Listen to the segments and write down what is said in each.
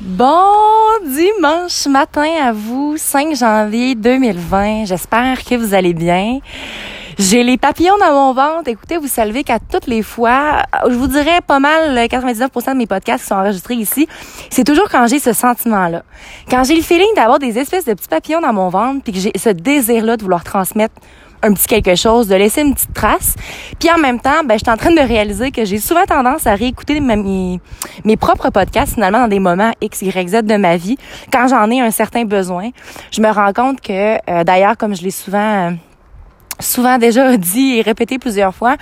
Bon dimanche matin à vous, 5 janvier 2020. J'espère que vous allez bien. J'ai les papillons dans mon ventre. Écoutez, vous savez qu'à toutes les fois, je vous dirais pas mal 99% de mes podcasts qui sont enregistrés ici, c'est toujours quand j'ai ce sentiment-là. Quand j'ai le feeling d'avoir des espèces de petits papillons dans mon ventre, puis que j'ai ce désir-là de vouloir transmettre un petit quelque chose, de laisser une petite trace. Puis en même temps, ben, je suis en train de réaliser que j'ai souvent tendance à réécouter mes, mes propres podcasts finalement dans des moments X, Y, Z de ma vie, quand j'en ai un certain besoin. Je me rends compte que, euh, d'ailleurs, comme je l'ai souvent, souvent déjà dit et répété plusieurs fois,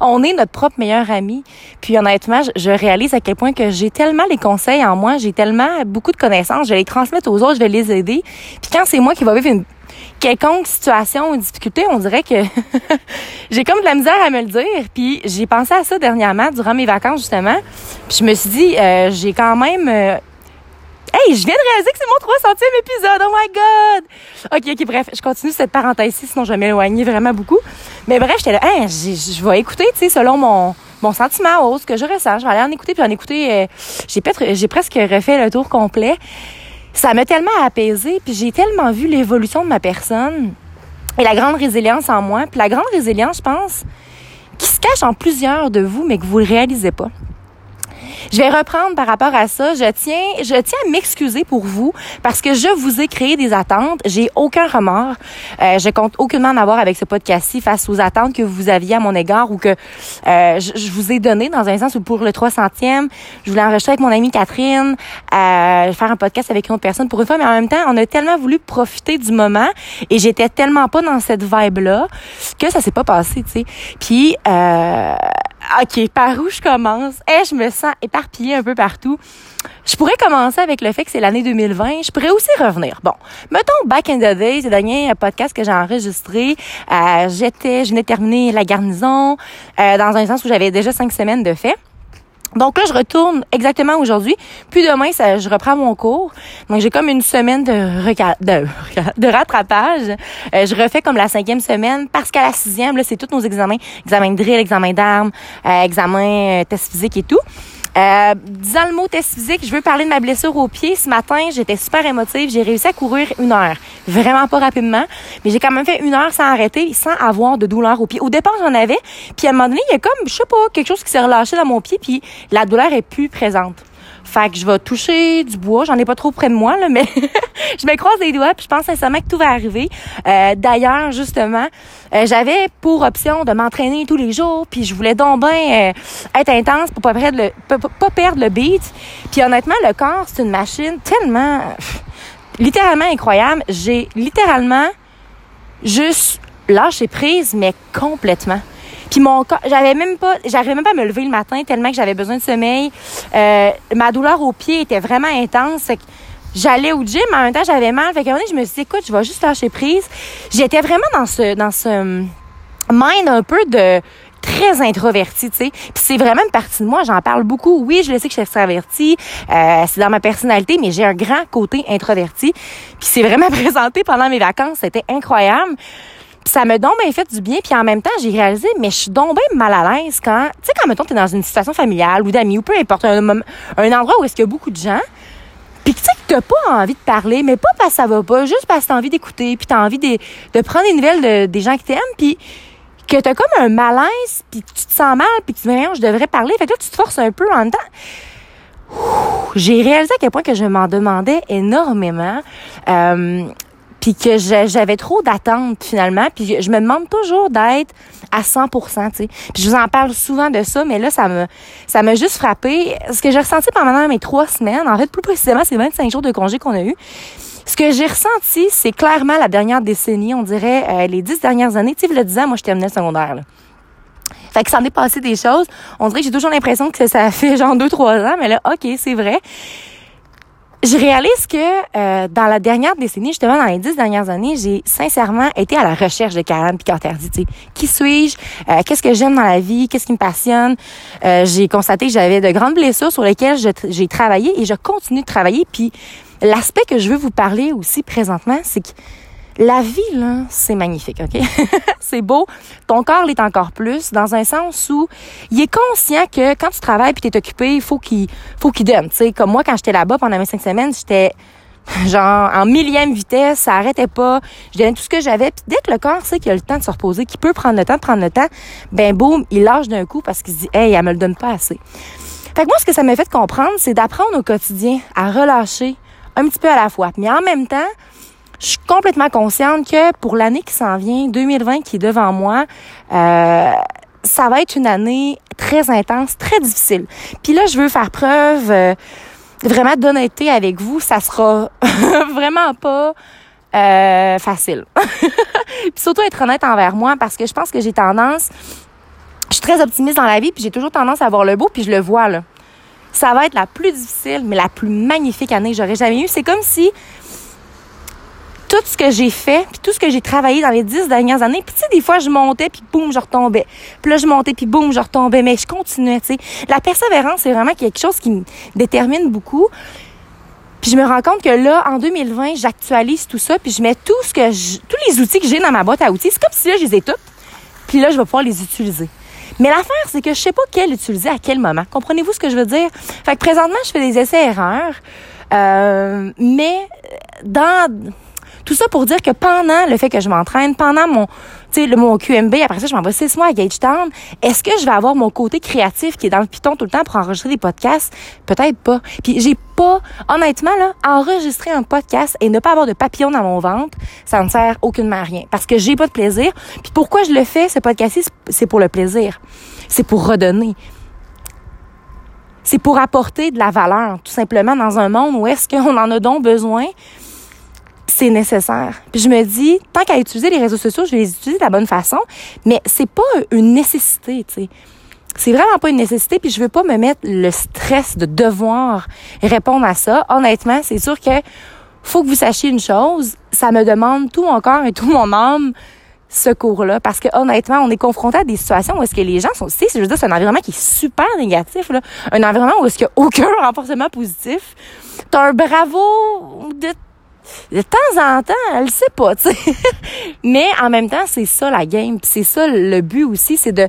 on est notre propre meilleur ami. Puis honnêtement, je, réalise à quel point que j'ai tellement les conseils en moi, j'ai tellement beaucoup de connaissances, je vais les transmettre aux autres, je vais les aider. Puis quand c'est moi qui va vivre une quelconque situation ou difficulté, on dirait que j'ai comme de la misère à me le dire. Puis j'ai pensé à ça dernièrement, durant mes vacances justement. Puis je me suis dit, euh, j'ai quand même... Euh, hey, je viens de réaliser que c'est mon 300e épisode. Oh my God! OK, OK, bref, je continue cette parenthèse-ci, sinon je vais m'éloigner vraiment beaucoup. Mais bref, j'étais là, hein, je vais écouter, tu sais, selon mon, mon sentiment haut, ce que je ressens. Je vais aller en écouter, puis en écouter, euh, j'ai presque refait le tour complet ça m'a tellement apaisé, puis j'ai tellement vu l'évolution de ma personne et la grande résilience en moi. Puis la grande résilience, je pense, qui se cache en plusieurs de vous, mais que vous ne réalisez pas. Je vais reprendre par rapport à ça. Je tiens, je tiens à m'excuser pour vous parce que je vous ai créé des attentes. J'ai aucun remords. Euh, je compte aucunement en avoir avec ce podcast-ci face aux attentes que vous aviez à mon égard ou que euh, je, vous ai donné dans un sens où pour le 300e, je voulais enregistrer avec mon amie Catherine, euh, faire un podcast avec une autre personne pour une fois, mais en même temps, on a tellement voulu profiter du moment et j'étais tellement pas dans cette vibe-là que ça s'est pas passé, tu sais. Puis, euh, OK, par où je commence? Eh, je me sens éparpillée un peu partout. Je pourrais commencer avec le fait que c'est l'année 2020. Je pourrais aussi revenir. Bon, mettons Back in the Days, le dernier podcast que j'ai enregistré. Euh, j'étais, je venais de terminer la garnison euh, dans un sens où j'avais déjà cinq semaines de fait. Donc là, je retourne exactement aujourd'hui. Puis demain, ça, je reprends mon cours. Donc j'ai comme une semaine de, de, de rattrapage. Euh, je refais comme la cinquième semaine parce qu'à la sixième, c'est tous nos examens. Examen de drill, examen d'armes, euh, examen euh, test physique et tout. Euh, disant le mot test physique, je veux parler de ma blessure au pied. Ce matin, j'étais super émotive. J'ai réussi à courir une heure. Vraiment pas rapidement, mais j'ai quand même fait une heure sans arrêter, sans avoir de douleur au pied. Au départ, j'en avais. Puis à un moment donné, il y a comme, je sais pas, quelque chose qui s'est relâché dans mon pied, puis la douleur est plus présente. Fait que je vais toucher du bois. J'en ai pas trop près de moi, là, mais je me croise les doigts puis je pense sincèrement que tout va arriver. Euh, D'ailleurs, justement, euh, j'avais pour option de m'entraîner tous les jours puis je voulais donc bien euh, être intense pour pas perdre le, pas, perdre le beat. Puis honnêtement, le corps, c'est une machine tellement... littéralement incroyable. J'ai littéralement juste lâché prise, mais complètement. Puis mon corps, j'avais même pas, j'arrivais même pas à me lever le matin tellement que j'avais besoin de sommeil. Euh, ma douleur au pied était vraiment intense. j'allais au gym, mais en même temps, j'avais mal. Fait qu'à un moment je me suis dit, écoute, je vais juste lâcher prise. J'étais vraiment dans ce, dans ce mind un peu de, très introverti, tu sais. Puis c'est vraiment une partie de moi, j'en parle beaucoup. Oui, je le sais que je suis extravertie, euh, c'est dans ma personnalité, mais j'ai un grand côté introverti. Puis c'est vraiment présenté pendant mes vacances, c'était incroyable ça me donc bien fait du bien. Puis en même temps, j'ai réalisé, mais je suis donc mal à l'aise quand, tu sais, quand mettons, t'es dans une situation familiale ou d'amis ou peu importe, un, un endroit où est-ce qu'il y a beaucoup de gens, puis tu sais que t'as pas envie de parler, mais pas parce que ça va pas, juste parce que t'as envie d'écouter, puis t'as envie de, de prendre des nouvelles de, des gens qui t'aiment, puis que t'as comme un malaise, puis tu te sens mal, puis tu te dis, je devrais parler. Fait que là, tu te forces un peu en même temps. J'ai réalisé à quel point que je m'en demandais énormément. Euh, puis que j'avais trop d'attentes finalement, puis je me demande toujours d'être à 100% tu sais. Puis je vous en parle souvent de ça, mais là ça me ça m'a juste frappé. Ce que j'ai ressenti pendant mes trois semaines, en fait plus précisément c'est 25 jours de congé qu'on a eu. Ce que j'ai ressenti, c'est clairement la dernière décennie, on dirait euh, les dix dernières années. Tu sais, le 10 ans, moi je terminais le secondaire. Là. Fait que ça en est passé des choses. On dirait que j'ai toujours l'impression que ça fait genre deux, trois ans, mais là, OK, c'est vrai je réalise que euh, dans la dernière décennie, justement dans les dix dernières années, j'ai sincèrement été à la recherche de Karen Picanterdi. Qui suis-je? Euh, qu'est-ce que j'aime dans la vie? Qu'est-ce qui me passionne? Euh, j'ai constaté que j'avais de grandes blessures sur lesquelles j'ai travaillé et je continue de travailler. Puis l'aspect que je veux vous parler aussi présentement, c'est que la vie, là, c'est magnifique, OK? c'est beau. Ton corps l'est encore plus, dans un sens où il est conscient que quand tu travailles puis t'es occupé, il faut qu'il faut qu'il donne. Tu comme moi, quand j'étais là-bas pendant mes cinq semaines, j'étais genre en millième vitesse, ça arrêtait pas. Je donnais tout ce que j'avais. Puis dès que le corps sait qu'il a le temps de se reposer, qu'il peut prendre le temps de prendre le temps, ben boum, il lâche d'un coup parce qu'il se dit Hey, elle me le donne pas assez. Fait que moi, ce que ça m'a fait comprendre, c'est d'apprendre au quotidien à relâcher un petit peu à la fois. Mais en même temps, je suis complètement consciente que pour l'année qui s'en vient, 2020 qui est devant moi, euh, ça va être une année très intense, très difficile. Puis là, je veux faire preuve euh, vraiment d'honnêteté avec vous. Ça sera vraiment pas euh, facile. puis surtout être honnête envers moi parce que je pense que j'ai tendance, je suis très optimiste dans la vie puis j'ai toujours tendance à voir le beau puis je le vois là. Ça va être la plus difficile mais la plus magnifique année que j'aurais jamais eue. C'est comme si tout ce que j'ai fait, puis tout ce que j'ai travaillé dans les dix dernières années, puis tu sais, des fois, je montais, puis boum, je retombais. Puis là, je montais, puis boum, je retombais. Mais je continuais, tu sais. La persévérance, c'est vraiment quelque chose qui me détermine beaucoup. Puis je me rends compte que là, en 2020, j'actualise tout ça, puis je mets tout ce que tous les outils que j'ai dans ma boîte à outils. C'est comme si là, je les ai toutes, puis là, je vais pouvoir les utiliser. Mais l'affaire, c'est que je sais pas quel utiliser à quel moment. Comprenez-vous ce que je veux dire? Fait que présentement, je fais des essais-erreurs. Euh, mais dans tout ça pour dire que pendant le fait que je m'entraîne, pendant mon, tu sais, mon QMB, après ça, je m'en vais six mois à Gagetown, est-ce que je vais avoir mon côté créatif qui est dans le piton tout le temps pour enregistrer des podcasts? Peut-être pas. Puis j'ai pas, honnêtement, là, enregistrer un podcast et ne pas avoir de papillon dans mon ventre, ça ne sert aucunement à rien. Parce que j'ai pas de plaisir. Puis pourquoi je le fais, ce podcast c'est pour le plaisir. C'est pour redonner c'est pour apporter de la valeur, tout simplement, dans un monde où est-ce qu'on en a donc besoin, c'est nécessaire. Puis je me dis, tant qu'à utiliser les réseaux sociaux, je vais les utiliser de la bonne façon, mais c'est pas une nécessité, tu sais. C'est vraiment pas une nécessité, puis je veux pas me mettre le stress de devoir répondre à ça. Honnêtement, c'est sûr que faut que vous sachiez une chose, ça me demande tout mon corps et tout mon âme ce cours-là parce que honnêtement, on est confronté à des situations où est-ce que les gens sont, sais, je veux dire, c'est un environnement qui est super négatif là, un environnement où est-ce qu'il y a aucun renforcement positif. T'as un bravo de de temps en temps, elle sait pas, tu sais. Mais en même temps, c'est ça la game, c'est ça le but aussi, c'est de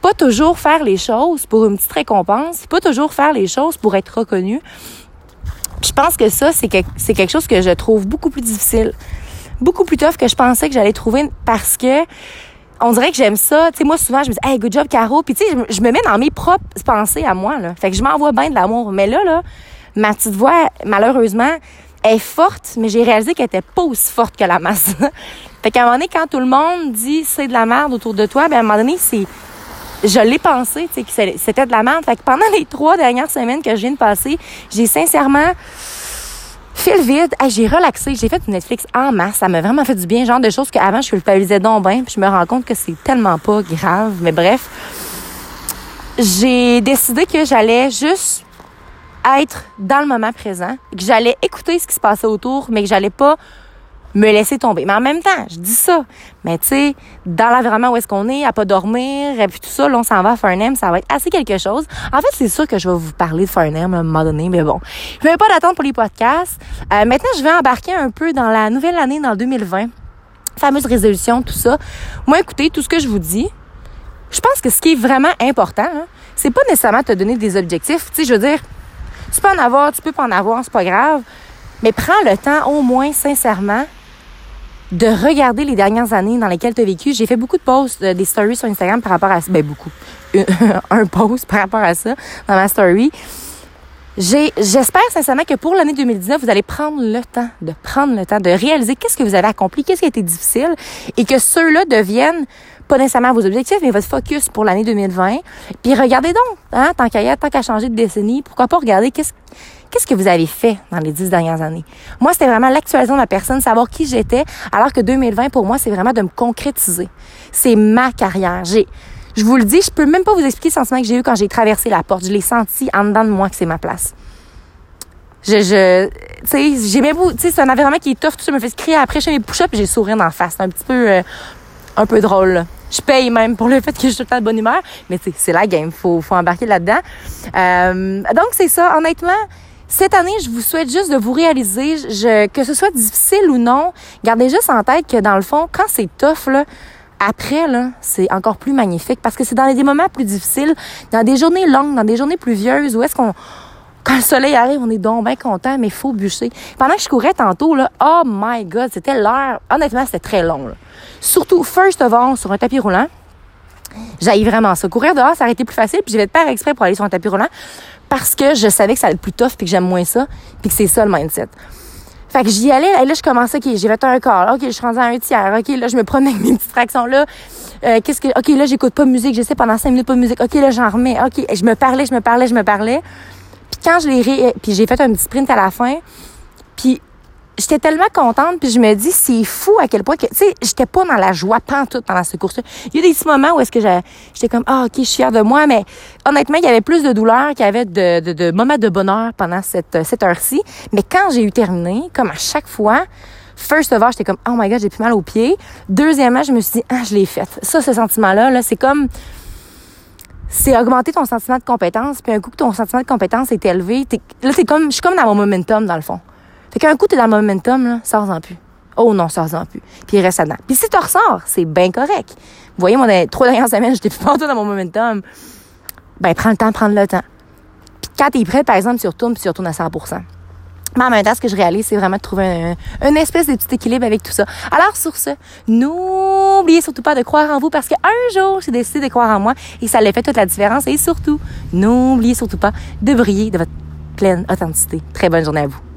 pas toujours faire les choses pour une petite récompense, pas toujours faire les choses pour être reconnu. je pense que ça, c'est c'est quelque chose que je trouve beaucoup plus difficile, beaucoup plus tough que je pensais que j'allais trouver parce que on dirait que j'aime ça. Tu sais, moi, souvent, je me dis, hey, good job, Caro. Puis, tu sais, je, me mets dans mes propres pensées à moi, là. Fait que je m'envoie bien de l'amour. Mais là, là, ma petite voix, malheureusement, est forte, mais j'ai réalisé qu'elle était pas aussi forte que la masse. fait qu'à un moment donné, quand tout le monde dit c'est de la merde autour de toi, ben à un moment donné, c'est je l'ai pensé, tu sais, que c'était de la merde. Fait que pendant les trois dernières semaines que je viens de passer, j'ai sincèrement fait le vide. j'ai relaxé. J'ai fait du Netflix en masse. Ça m'a vraiment fait du bien. Genre de choses qu'avant, je culpabilisais donc bien. Puis je me rends compte que c'est tellement pas grave. Mais bref, j'ai décidé que j'allais juste être dans le moment présent, que j'allais écouter ce qui se passait autour, mais que j'allais pas me laisser tomber. Mais en même temps, je dis ça. Mais tu sais, dans l'environnement où est-ce qu'on est, à pas dormir, et puis tout ça, là, on s'en va à Farnham, ça va être assez quelque chose. En fait, c'est sûr que je vais vous parler de Farnham à un moment donné, mais bon. Je vais pas d'attendre pour les podcasts. Euh, maintenant, je vais embarquer un peu dans la nouvelle année, dans 2020. Fameuse résolution, tout ça. Moi, écoutez, tout ce que je vous dis, je pense que ce qui est vraiment important, hein, c'est pas nécessairement te donner des objectifs. Tu sais, je veux dire, tu peux en avoir, tu peux pas en avoir, c'est pas grave. Mais prends le temps, au moins, sincèrement, de regarder les dernières années dans lesquelles tu as vécu. J'ai fait beaucoup de posts, euh, des stories sur Instagram par rapport à ça. Ben, beaucoup. un post par rapport à ça dans ma story. j'espère sincèrement que pour l'année 2019, vous allez prendre le temps de prendre le temps de réaliser qu'est-ce que vous avez accompli, qu'est-ce qui a été difficile et que ceux-là deviennent pas nécessairement vos objectifs, mais votre focus pour l'année 2020. Puis regardez donc, hein, tant qu'à tant qu'à changer de décennie, pourquoi pas regarder qu'est-ce qu'est-ce que vous avez fait dans les dix dernières années? Moi, c'était vraiment l'actualisation de ma personne, savoir qui j'étais, alors que 2020, pour moi, c'est vraiment de me concrétiser. C'est ma carrière. J'ai, je vous le dis, je peux même pas vous expliquer le sentiment que j'ai eu quand j'ai traversé la porte. Je l'ai senti en dedans de moi que c'est ma place. Je, je, tu sais, j'ai même tu sais, c'est un environnement qui est tough, tout ça me fait crier après, je fais mes push-ups, j'ai sourire la face. C'est un petit peu, euh, un peu drôle. Je paye même pour le fait que je suis tout le temps de bonne humeur. Mais c'est la game. Faut, faut embarquer là-dedans. Euh, donc, c'est ça. Honnêtement, cette année, je vous souhaite juste de vous réaliser, que ce soit difficile ou non, gardez juste en tête que dans le fond, quand c'est tough, là, après, là, c'est encore plus magnifique parce que c'est dans des moments plus difficiles, dans des journées longues, dans des journées pluvieuses, où est-ce qu'on, quand le soleil arrive, on est donc bien content, mais faut bûcher. Pendant que je courais tantôt, là, oh my god, c'était l'heure. Honnêtement, c'était très long. Surtout, first of all, sur un tapis roulant. J'aille vraiment ça. Courir dehors, ça aurait été plus facile, puis vais te faire exprès pour aller sur un tapis roulant parce que je savais que ça allait être plus tough, puis que j'aime moins ça, puis que c'est ça le mindset. Fait que j'y allais, et là, je commençais, OK, j'ai fait un quart, OK, je suis à un tiers, OK, là, je me prenais avec mes petites fractions là. Euh, qu'est-ce que, OK, là, j'écoute pas de musique, j'essaie pendant cinq minutes pas de musique, OK, là, j'en remets, OK, je me parlais, je me parlais, je me parlais. Puis quand je l'ai ré... puis j'ai fait un petit sprint à la fin, puis j'étais tellement contente, puis je me dis, c'est fou à quel point que, tu sais, j'étais pas dans la joie pantoute pendant ce course-là. Il y a des petits moments où est-ce que j'étais comme, ah, ok, je suis fière de moi, mais honnêtement, il y avait plus de douleur qu'il y avait de, de, de, moments de bonheur pendant cette, cette heure-ci. Mais quand j'ai eu terminé, comme à chaque fois, First of all, j'étais comme, oh my god, j'ai plus mal aux pieds. Deuxièmement, je me suis dit, ah, je l'ai faite. Ça, ce sentiment-là, là, c'est comme, c'est augmenter ton sentiment de compétence. Puis un coup que ton sentiment de compétence est élevé, là, c'est comme, je suis comme dans mon momentum, dans le fond. Fait qu'un coup, t'es dans le momentum, là, sors-en plus. Oh non, sors-en plus. Puis reste dedans. Puis si tu ressors, c'est bien correct. Vous voyez, moi, dans trois dernières semaines, j'étais plus partout dans mon momentum. Ben, prends le temps de prendre le temps. Puis quand t'es prêt, par exemple, tu retournes, puis tu retournes à 100 mais en même temps, ce que je réalise, c'est vraiment de trouver un, une espèce de petit équilibre avec tout ça. Alors, sur ce, n'oubliez surtout pas de croire en vous parce qu'un jour, j'ai décidé de croire en moi et ça l'a fait toute la différence. Et surtout, n'oubliez surtout pas de briller de votre pleine authenticité. Très bonne journée à vous.